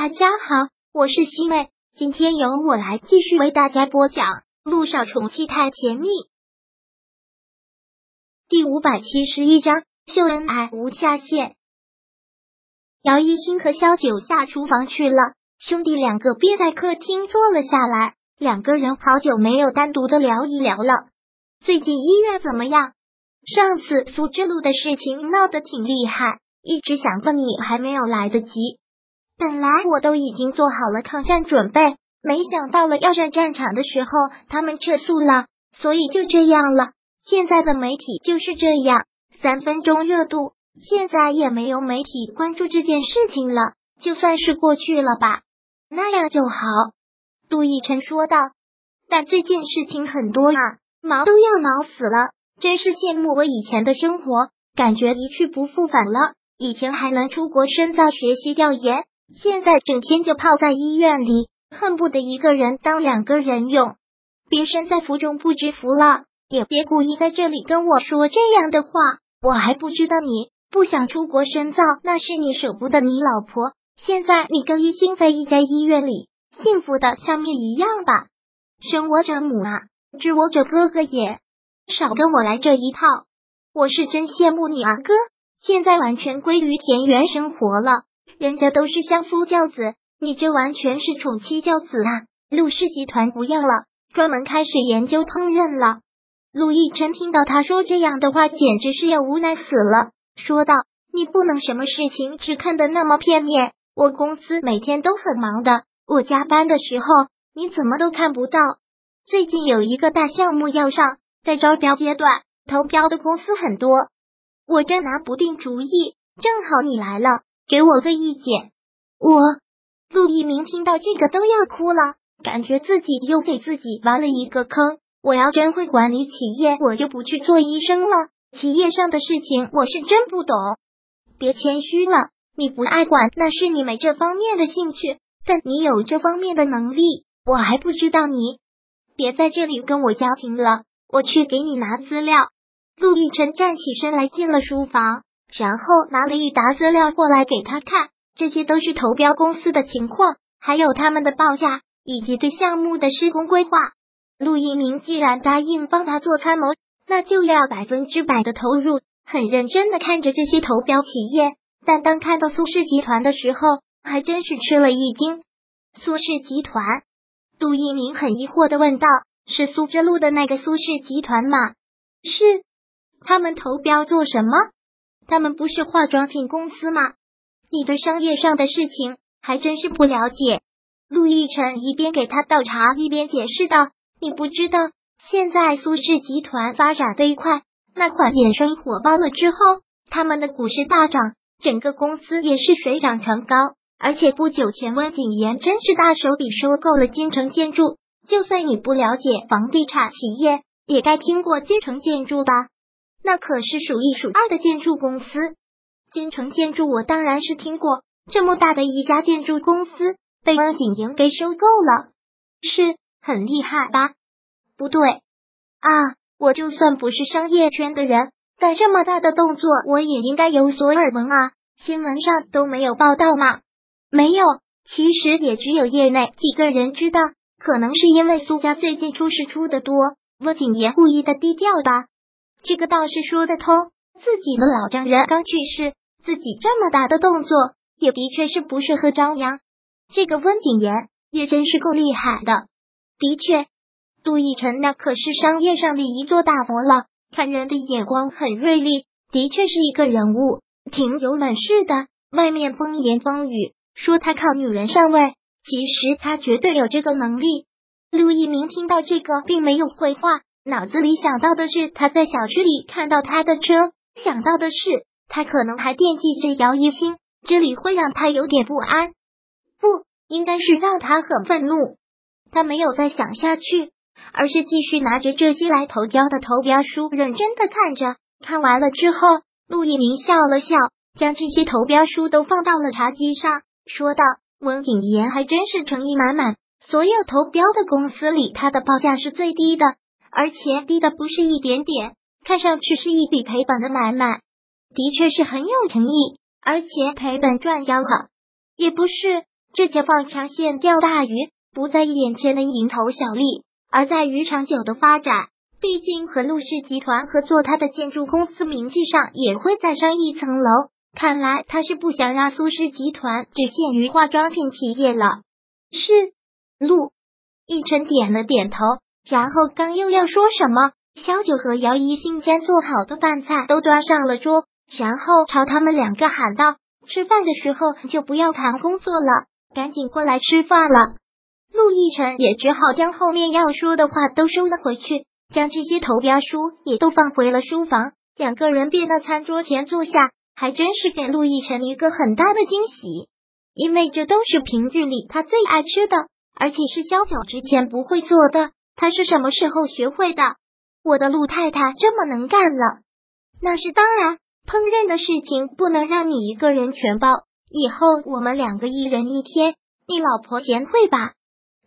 大家好，我是西妹，今天由我来继续为大家播讲《路上宠妻太甜蜜》第五百七十一章秀恩爱无下限。姚一新和萧九下厨房去了，兄弟两个憋在客厅坐了下来，两个人好久没有单独的聊一聊了。最近医院怎么样？上次苏之路的事情闹得挺厉害，一直想问你，还没有来得及。本来我都已经做好了抗战准备，没想到了要上战场的时候，他们撤诉了，所以就这样了。现在的媒体就是这样，三分钟热度。现在也没有媒体关注这件事情了，就算是过去了吧，那样就好。杜奕晨说道。但最近事情很多啊，忙都要忙死了，真是羡慕我以前的生活，感觉一去不复返了。以前还能出国深造、学习、调研。现在整天就泡在医院里，恨不得一个人当两个人用。别身在福中不知福了，也别故意在这里跟我说这样的话。我还不知道你不想出国深造，那是你舍不得你老婆。现在你跟一心在一家医院里，幸福的像面一样吧？生我者母啊，知我者哥哥也。少跟我来这一套，我是真羡慕你啊，哥，现在完全归于田园生活了。人家都是相夫教子，你这完全是宠妻教子啊！陆氏集团不要了，专门开始研究烹饪了。陆亦辰听到他说这样的话，简直是要无奈死了，说道：“你不能什么事情只看得那么片面。我公司每天都很忙的，我加班的时候你怎么都看不到。最近有一个大项目要上，在招标阶段，投标的公司很多，我真拿不定主意。正好你来了。”给我个意见，我陆一鸣听到这个都要哭了，感觉自己又给自己挖了一个坑。我要真会管理企业，我就不去做医生了。企业上的事情我是真不懂。别谦虚了，你不爱管那是你没这方面的兴趣，但你有这方面的能力，我还不知道你。别在这里跟我交情了，我去给你拿资料。陆亦辰站起身来，进了书房。然后拿了一沓资料过来给他看，这些都是投标公司的情况，还有他们的报价以及对项目的施工规划。陆一鸣既然答应帮他做参谋，那就要百分之百的投入，很认真的看着这些投标企业。但当看到苏氏集团的时候，还真是吃了一惊。苏氏集团，陆一鸣很疑惑的问道：“是苏之路的那个苏氏集团吗？”“是。”“他们投标做什么？”他们不是化妆品公司吗？你对商业上的事情还真是不了解。陆亦辰一边给他倒茶，一边解释道：“你不知道，现在苏氏集团发展飞快，那款衍生火爆了之后，他们的股市大涨，整个公司也是水涨船高。而且不久前，温景言真是大手笔收购了金城建筑。就算你不了解房地产企业，也该听过金城建筑吧？”那可是数一数二的建筑公司，京城建筑我当然是听过。这么大的一家建筑公司被汪景莹给收购了，是很厉害吧？不对啊，我就算不是商业圈的人，但这么大的动作我也应该有所耳闻啊！新闻上都没有报道吗？没有，其实也只有业内几个人知道。可能是因为苏家最近出事出的多，温景言故意的低调吧。这个倒是说得通。自己的老丈人刚去世，自己这么大的动作，也的确是不适合张扬。这个温景言也真是够厉害的。的确，杜奕晨那可是商业上的一座大佛了，看人的眼光很锐利，的确是一个人物，挺有本事的。外面风言风语说他靠女人上位，其实他绝对有这个能力。陆一鸣听到这个，并没有回话。脑子里想到的是他在小区里看到他的车，想到的是他可能还惦记着姚一星，这里会让他有点不安，不应该是让他很愤怒。他没有再想下去，而是继续拿着这些来投标的投标书，认真的看着。看完了之后，陆一鸣笑了笑，将这些投标书都放到了茶几上，说道：“温景言还真是诚意满满，所有投标的公司里，他的报价是最低的。”而且低的不是一点点，看上去是一笔赔本的买卖，的确是很有诚意，而且赔本赚吆喝。也不是，这叫放长线钓大鱼，不在眼前的蝇头小利，而在于长久的发展。毕竟和陆氏集团合作，他的建筑公司名气上也会再上一层楼。看来他是不想让苏氏集团只限于化妆品企业了。是，陆逸晨点了点头，然后刚又要说什么，小九和姚一新将做好的饭菜都端上了桌，然后朝他们两个喊道：“吃饭的时候就不要谈工作了，赶紧过来吃饭了。”陆逸晨也只好将后面要说的话都收了回去。将这些投标书也都放回了书房，两个人便到餐桌前坐下，还真是给陆亦辰一个很大的惊喜，因为这都是平日里他最爱吃的，而且是萧九之前不会做的。他是什么时候学会的？我的陆太太这么能干了，那是当然。烹饪的事情不能让你一个人全包，以后我们两个一人一天。你老婆贤惠吧？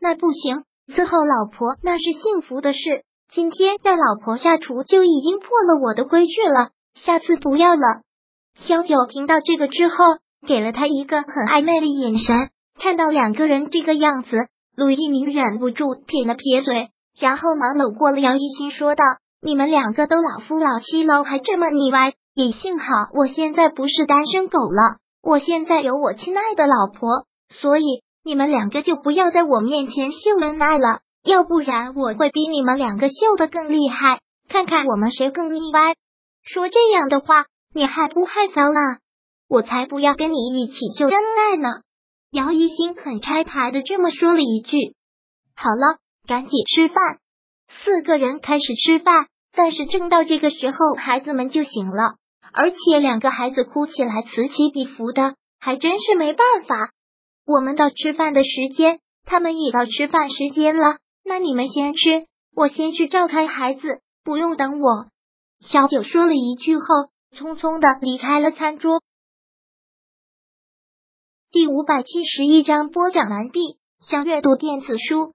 那不行，伺候老婆那是幸福的事。今天让老婆下厨就已经破了我的规矩了，下次不要了。萧九听到这个之后，给了他一个很暧昧的眼神。看到两个人这个样子，陆一鸣忍不住撇了撇嘴，然后忙搂过了姚一新，说道：“你们两个都老夫老妻了，还这么腻歪。也幸好我现在不是单身狗了，我现在有我亲爱的老婆，所以你们两个就不要在我面前秀恩爱了。”要不然我会比你们两个秀的更厉害，看看我们谁更腻歪。说这样的话，你害不害臊呢？我才不要跟你一起秀恩爱呢！姚一新很拆台的这么说了一句。好了，赶紧吃饭。四个人开始吃饭，但是正到这个时候，孩子们就醒了，而且两个孩子哭起来此起彼伏的，还真是没办法。我们到吃饭的时间，他们也到吃饭时间了。那你们先吃，我先去照看孩子，不用等我。小九说了一句后，匆匆的离开了餐桌。第五百七十一章播讲完毕。想阅读电子书，